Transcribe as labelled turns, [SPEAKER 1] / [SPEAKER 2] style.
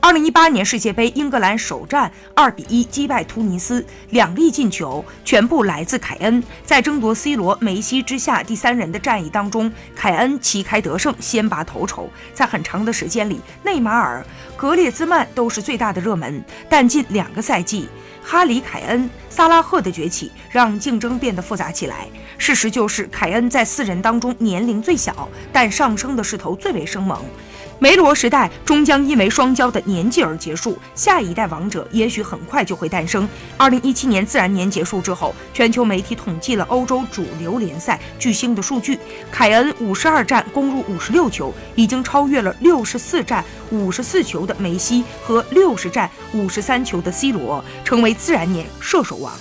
[SPEAKER 1] 二零一八年世界杯，英格兰首战二比一击败突尼斯，两粒进球全部来自凯恩。在争夺 C 罗、梅西之下第三人的战役当中，凯恩旗开得胜，先拔头筹。在很长的时间里，内马尔、格列兹曼都是最大的热门，但近两个赛季，哈里·凯恩、萨拉赫的崛起让竞争变得复杂起来。事实就是，凯恩在四人当中年龄最小，但上升的势头最为生猛。梅罗时代终将因为双骄的年纪而结束，下一代王者也许很快就会诞生。二零一七年自然年结束之后，全球媒体统计了欧洲主流联赛巨星的数据，凯恩五十二战攻入五十六球，已经超越了六十四战五十四球的梅西和六十战五十三球的 C 罗，成为自然年射手王。